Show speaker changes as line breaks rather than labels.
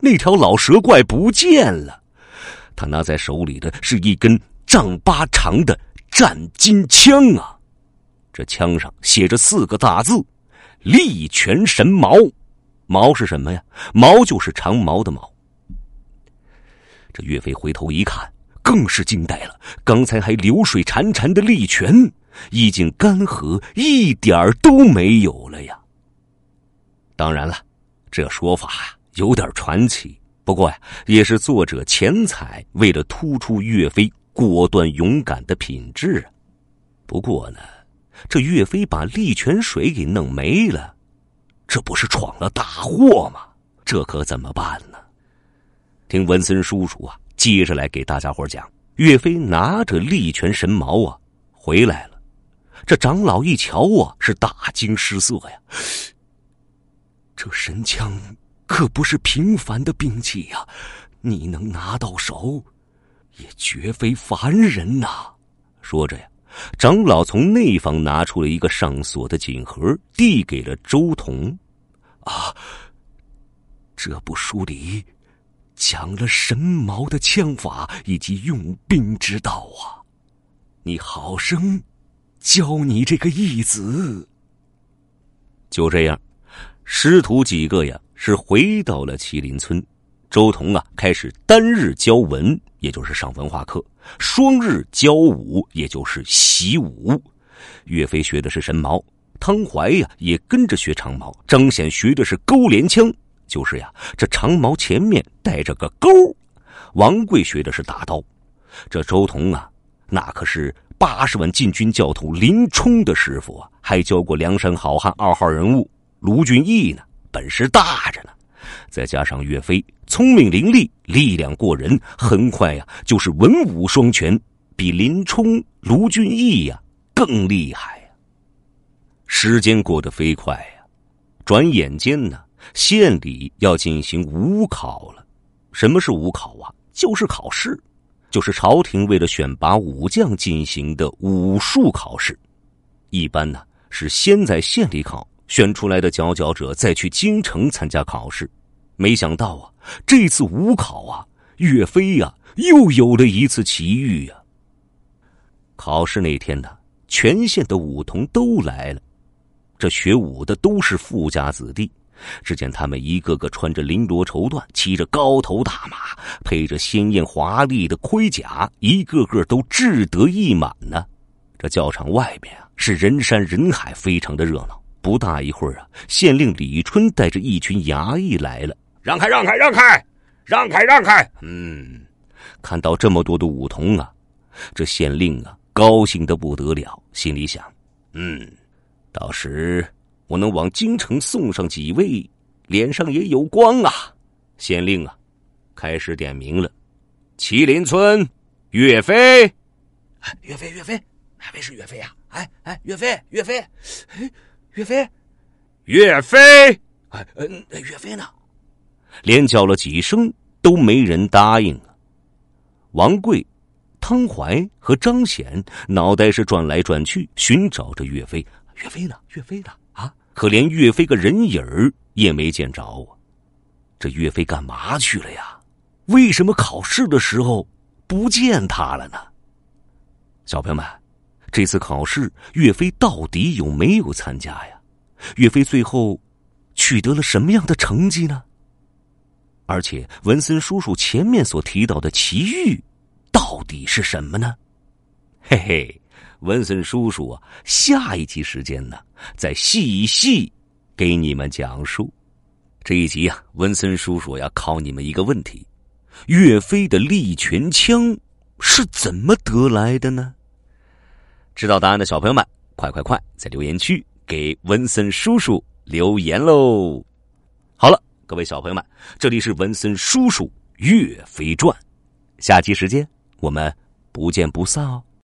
那条老蛇怪不见了。他拿在手里的是一根丈八长的战金枪啊！这枪上写着四个大字：“力全神矛。”矛是什么呀？矛就是长矛的矛。这岳飞回头一看，更是惊呆了。刚才还流水潺潺的利泉，已经干涸，一点都没有了呀。当然了，这说法呀有点传奇，不过呀，也是作者钱彩为了突出岳飞果断勇敢的品质啊。不过呢，这岳飞把利泉水给弄没了，这不是闯了大祸吗？这可怎么办呢？听文森叔叔啊，接着来给大家伙讲：岳飞拿着利泉神矛啊回来了，这长老一瞧啊，是大惊失色呀。这神枪可不是平凡的兵器呀，你能拿到手，也绝非凡人呐。说着呀，长老从内房拿出了一个上锁的锦盒，递给了周彤。啊，这部书里讲了神矛的枪法以及用兵之道啊，你好生教你这个义子。就这样。师徒几个呀，是回到了麒麟村。周彤啊，开始单日教文，也就是上文化课；双日教武，也就是习武。岳飞学的是神矛，汤怀呀也跟着学长矛。张显学的是钩镰枪，就是呀，这长矛前面带着个钩。王贵学的是大刀。这周彤啊，那可是八十万禁军教头林冲的师傅啊，还教过梁山好汉二号人物。卢俊义呢，本事大着呢，再加上岳飞聪明伶俐，力量过人，很快呀，就是文武双全，比林冲、卢俊义呀更厉害呀。时间过得飞快呀，转眼间呢，县里要进行武考了。什么是武考啊？就是考试，就是朝廷为了选拔武将进行的武术考试。一般呢，是先在县里考。选出来的佼佼者再去京城参加考试，没想到啊，这次武考啊，岳飞呀又有了一次奇遇呀。考试那天呢，全县的武童都来了，这学武的都是富家子弟。只见他们一个个穿着绫罗绸缎，骑着高头大马，配着鲜艳华丽的盔甲，一个个都志得意满呢。这教场外面啊，是人山人海，非常的热闹。不大一会儿啊，县令李春带着一群衙役来了。
让开，让开，让开，让开，让开！
嗯，看到这么多的武童啊，这县令啊高兴的不得了，心里想：嗯，到时我能往京城送上几位，脸上也有光啊。县令啊，开始点名了：麒麟村，岳飞，
岳飞，岳飞，哪位是岳飞啊？哎哎，岳飞，岳飞，哎。岳飞，
岳飞，
哎，嗯，岳飞呢？
连叫了几声都没人答应啊！王贵、汤怀和张显脑袋是转来转去，寻找着岳飞。
岳飞呢？岳飞呢？啊！
可连岳飞个人影儿也没见着啊！这岳飞干嘛去了呀？为什么考试的时候不见他了呢？小朋友们。这次考试，岳飞到底有没有参加呀？岳飞最后取得了什么样的成绩呢？而且文森叔叔前面所提到的奇遇，到底是什么呢？嘿嘿，文森叔叔啊，下一集时间呢，再细细给你们讲述。这一集啊，文森叔叔要考你们一个问题：岳飞的利拳枪是怎么得来的呢？知道答案的小朋友们，快快快，在留言区给文森叔叔留言喽！好了，各位小朋友们，这里是文森叔叔《岳飞传》，下期时间我们不见不散哦。